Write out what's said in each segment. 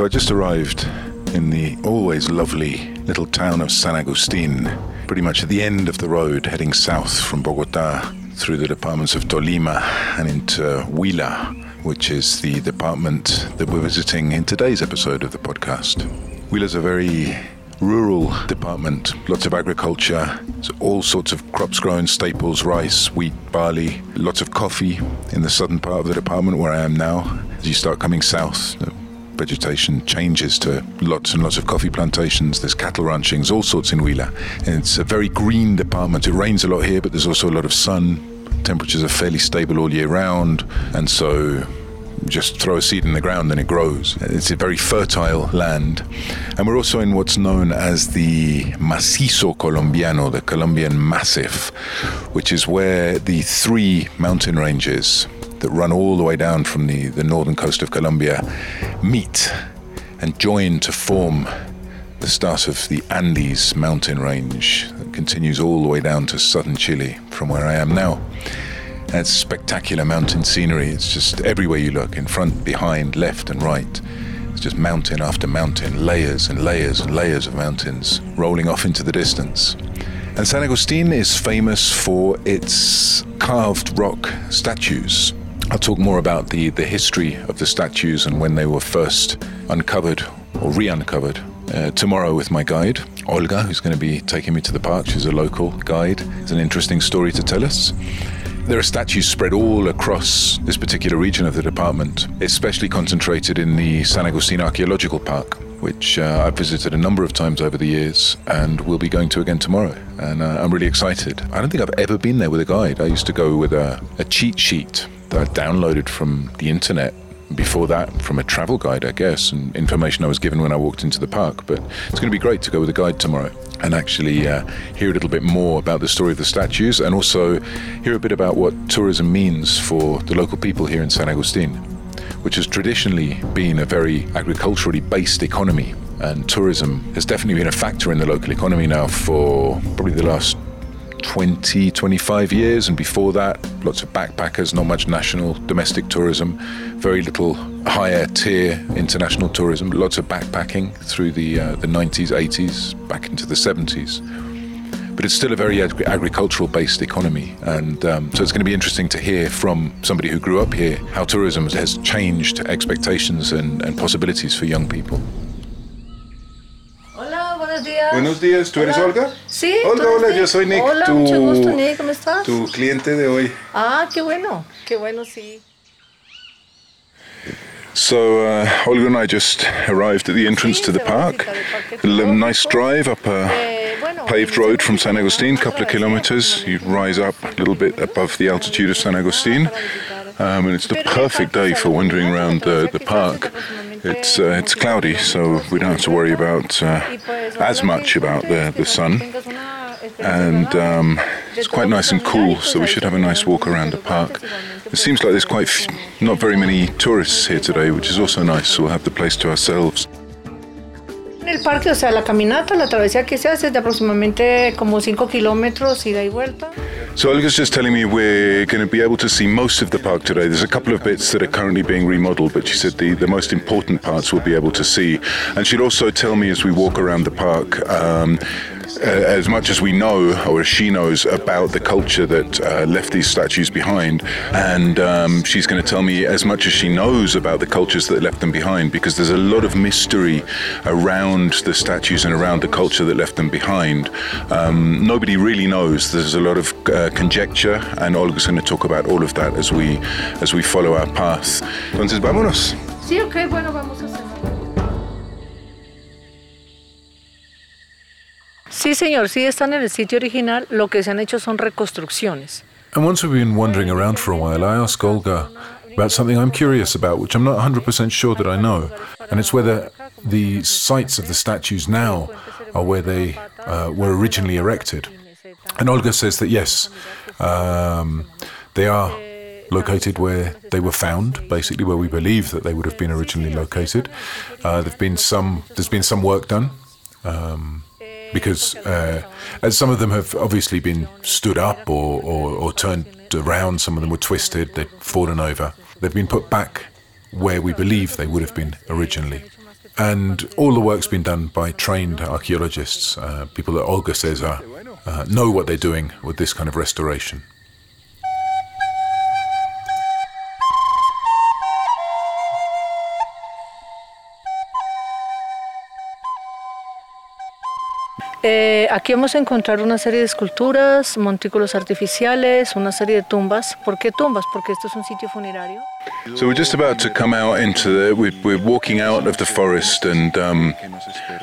So I just arrived in the always lovely little town of San Agustin, pretty much at the end of the road heading south from Bogota through the departments of Tolima and into Huila, which is the department that we're visiting in today's episode of the podcast. Huila is a very rural department, lots of agriculture, so all sorts of crops grown, staples, rice, wheat, barley, lots of coffee in the southern part of the department where I am now. As you start coming south, vegetation changes to lots and lots of coffee plantations. There's cattle ranchings, all sorts in Huila. And it's a very green department. It rains a lot here, but there's also a lot of sun. Temperatures are fairly stable all year round. And so just throw a seed in the ground and it grows. It's a very fertile land. And we're also in what's known as the Macizo Colombiano, the Colombian Massif, which is where the three mountain ranges that run all the way down from the, the northern coast of Colombia meet and join to form the start of the Andes mountain range that continues all the way down to southern Chile from where I am now. And it's spectacular mountain scenery. It's just everywhere you look, in front, behind, left, and right. It's just mountain after mountain, layers and layers and layers of mountains rolling off into the distance. And San Agustin is famous for its carved rock statues. I'll talk more about the, the history of the statues and when they were first uncovered or re uncovered uh, tomorrow with my guide, Olga, who's going to be taking me to the park. She's a local guide. It's an interesting story to tell us. There are statues spread all across this particular region of the department, especially concentrated in the San Agustin Archaeological Park, which uh, I've visited a number of times over the years and will be going to again tomorrow. And uh, I'm really excited. I don't think I've ever been there with a guide. I used to go with a, a cheat sheet that I downloaded from the internet. Before that, from a travel guide, I guess, and information I was given when I walked into the park. But it's going to be great to go with a guide tomorrow and actually uh, hear a little bit more about the story of the statues and also hear a bit about what tourism means for the local people here in San Agustin, which has traditionally been a very agriculturally based economy. And tourism has definitely been a factor in the local economy now for probably the last 20, 25 years. And before that, lots of backpackers, not much national domestic tourism, very little higher tier international tourism, lots of backpacking through the, uh, the 90s, 80s, back into the 70s. But it's still a very ag- agricultural based economy. And um, so it's going to be interesting to hear from somebody who grew up here how tourism has changed expectations and, and possibilities for young people. Buenos días. Buenos días, ¿tú eres Olga? Sí. Olga, hola, Nick? yo soy Nick, Hola, tu- mucho gusto, Nick. ¿Cómo estás? Tu cliente de hoy. Ah, qué bueno. Qué bueno, sí. So uh, Olga and I just arrived at the entrance to the park. A nice drive up a Eh, paved road from San Agustin, a couple of kilometers. You rise up a little bit above the altitude of San Agustin, um, and it's the perfect day for wandering around the, the park. It's uh, it's cloudy, so we don't have to worry about uh, as much about the the sun, and um, it's quite nice and cool. So we should have a nice walk around the park. It seems like there's quite f- not very many tourists here today, which is also nice. So we'll have the place to ourselves. El parque, o sea, la caminata, la travesía que se hace es de aproximadamente como 5 kilómetros ida y vuelta. So Olga's just telling me we're going to be able to see most of the park today. There's a couple of bits that are currently being remodeled, but she said the, the most important parts we'll be able to see. And she'd also tell me as we walk around the park, um, as much as we know, or as she knows, about the culture that uh, left these statues behind. And um, she's going to tell me as much as she knows about the cultures that left them behind, because there's a lot of mystery around the statues and around the culture that left them behind. Um, nobody really knows. There's a lot of uh, conjecture, and Olga's going to talk about all of that as we as we follow our path. Entonces, vámonos. Sí, ok, bueno, vamos Sí, señor, sí están en el sitio original. Lo que se han hecho son reconstrucciones. And once we've been wandering around for a while, I ask Olga about something I'm curious about, which I'm not 100% sure that I know, and it's whether the sites of the statues now are where they uh, were originally erected. And Olga says that yes, um, they are located where they were found, basically where we believe that they would have been originally located. Uh, there've been some, there's been some work done. Um, because uh, as some of them have obviously been stood up or, or, or turned around, some of them were twisted, they'd fallen over. They've been put back where we believe they would have been originally. And all the work's been done by trained archaeologists, uh, people that Olga says are, uh, know what they're doing with this kind of restoration. Eh, aquí vamos a encontrar una serie de esculturas, montículos artificiales, una serie de tumbas. ¿Por qué tumbas? Porque esto es un sitio funerario. So we're just about to come out into the. We're, walking out of the forest, and um,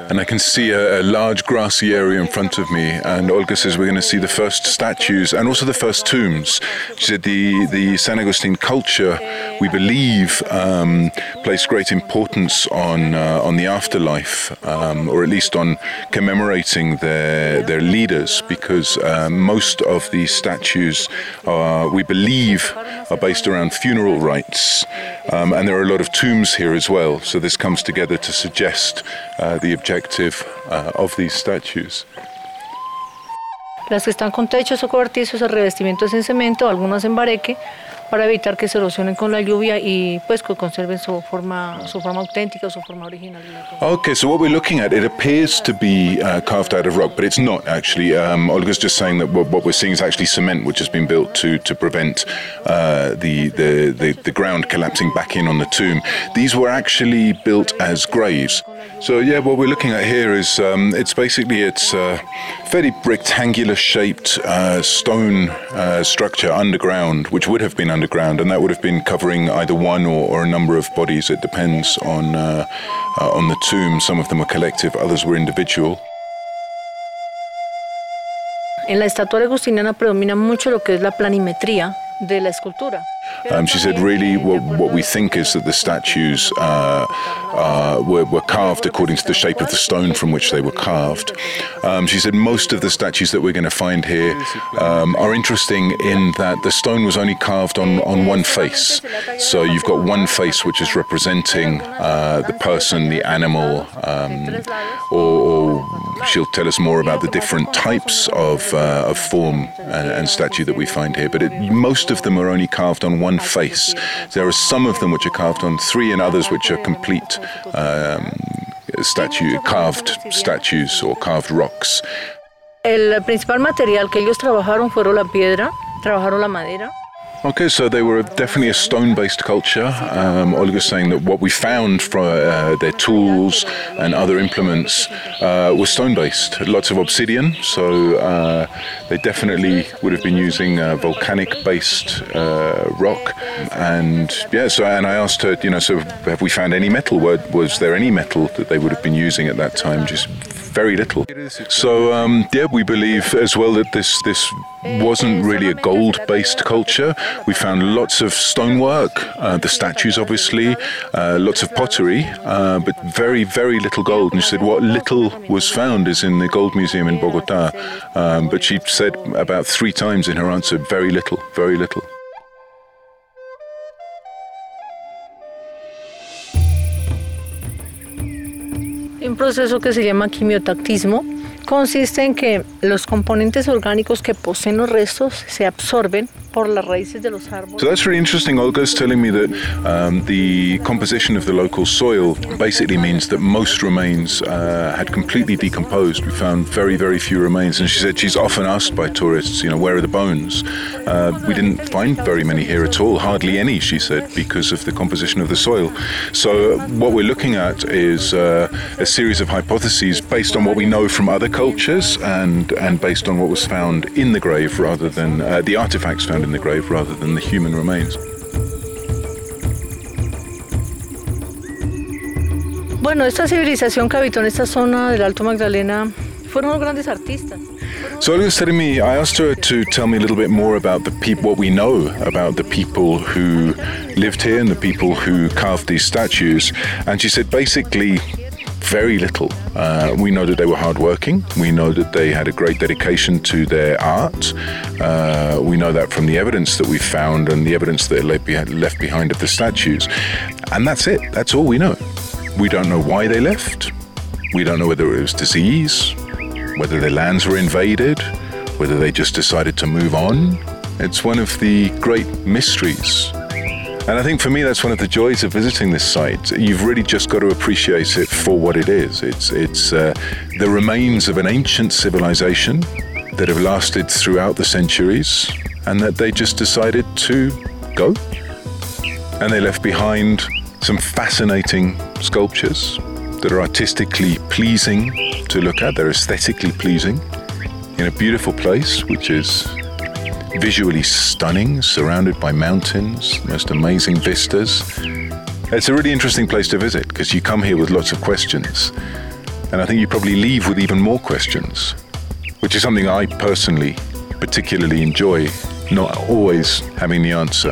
and I can see a, a large grassy area in front of me. And Olga says we're going to see the first statues and also the first tombs. She said the the San Agustin culture, we believe, um, placed great importance on uh, on the afterlife, um, or at least on commemorating their their leaders, because uh, most of these statues, are, we believe, are based around funeral rites. Um, and there are a lot of tombs here as well, so this comes together to suggest uh, the objective uh, of these statues. Las que están con techos o cobertizos, el revestimiento es en cemento, algunas en bareque, para evitar que se erosionen con la lluvia y pues que conserven su forma, su forma auténtica, su forma original. Okay, so what we're looking at, it appears to be uh, carved out of rock, but it's not actually. Um, Olga's just saying that what, we're seeing is actually cement, which has been built to to prevent uh, the, the, the the ground collapsing back in on the tomb. These were actually built as graves. So yeah, what we're looking at here is um, it's basically it's a fairly rectangular shaped uh, stone uh, structure underground, which would have been underground, and that would have been covering either one or, or a number of bodies. It depends on uh, uh on the tomb. Some of them are collective, others were individual. En la estatua agustiniana predomina mucho lo que es la planimetría de la escultura. Um, she said, really, what, what, we think is that the statues uh, uh, were, were, carved according to the shape of the stone from which they were carved. Um, she said, most of the statues that we're going to find here um, are interesting in that the stone was only carved on, on one face. So you've got one face which is representing uh, the person, the animal, um, or, or, she'll tell us more about the different types of, uh, of form and, and, statue that we find here. But it, most of them are only carved on one face. There are some of them which are carved on three, and others which are complete um, statue, carved statues or carved rocks. El principal material que ellos trabajaron fueron la piedra, trabajaron la madera. Okay, so they were definitely a stone based culture. Um, Olga's saying that what we found from uh, their tools and other implements uh, was stone based. Lots of obsidian, so uh, they definitely would have been using uh, volcanic based uh, rock. And yeah, so and I asked her, you know, so have we found any metal? Was there any metal that they would have been using at that time? Just very little. So um, yeah, we believe as well that this this wasn't really a gold-based culture. We found lots of stonework, uh, the statues, obviously, uh, lots of pottery, uh, but very, very little gold. And she said what little was found is in the Gold Museum in Bogota. Um, but she said about three times in her answer, very little, very little. Proceso que se llama quimiotactismo. Consiste en que los componentes orgánicos que poseen los restos se absorben por las raíces de los árboles. So that's really interesting. Olga's telling me that um, the composition of the local soil basically means that most remains uh, had completely decomposed. We found very, very few remains, and she said she's often asked by tourists, you know, where are the bones? Uh, we didn't find very many here at all, hardly any, she said, because of the composition of the soil. So what we're looking at is uh, a series of hypotheses based on what we know from other cultures and and based on what was found in the grave rather than uh, the artifacts found in the grave rather than the human remains. Bueno, esta civilización que habitó en esta zona del Alto Magdalena fueron grandes artistas. So Olga's telling me, I asked her to tell me a little bit more about the people, what we know about the people who lived here and the people who carved these statues, and she said basically very little. Uh, we know that they were hardworking. We know that they had a great dedication to their art. Uh, we know that from the evidence that we found and the evidence that they left behind of the statues. And that's it. That's all we know. We don't know why they left. We don't know whether it was disease, whether their lands were invaded, whether they just decided to move on. It's one of the great mysteries and I think for me, that's one of the joys of visiting this site. You've really just got to appreciate it for what it is. It's, it's uh, the remains of an ancient civilization that have lasted throughout the centuries and that they just decided to go. And they left behind some fascinating sculptures that are artistically pleasing to look at. They're aesthetically pleasing in a beautiful place, which is visually stunning, surrounded by mountains, most amazing vistas. It's a really interesting place to visit because you come here with lots of questions. And I think you probably leave with even more questions, which is something I personally particularly enjoy, not always having the answer.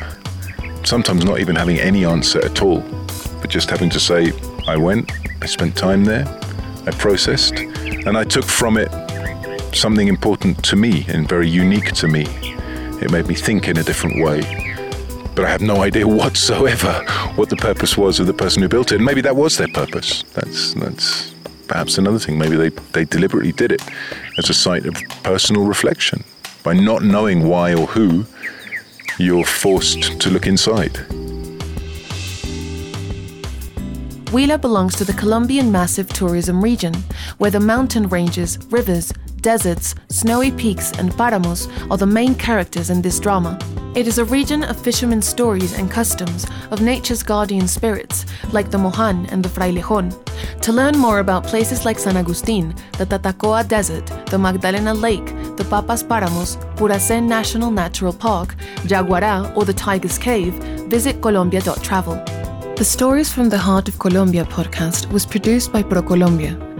Sometimes not even having any answer at all, but just having to say, I went, I spent time there, I processed, and I took from it something important to me and very unique to me. It made me think in a different way. But I have no idea whatsoever what the purpose was of the person who built it. And maybe that was their purpose. That's that's perhaps another thing. Maybe they, they deliberately did it as a site of personal reflection. By not knowing why or who, you're forced to look inside. Huila belongs to the Colombian Massif Tourism Region, where the mountain ranges, rivers, deserts, snowy peaks, and paramos are the main characters in this drama. It is a region of fishermen's stories and customs, of nature's guardian spirits, like the Mohan and the Frailejón. To learn more about places like San Agustin, the Tatacoa Desert, the Magdalena Lake, the Papas Paramos, Puracé National Natural Park, Yaguará, or the Tiger's Cave, visit Colombia.travel. The Stories from the Heart of Colombia podcast was produced by ProColombia.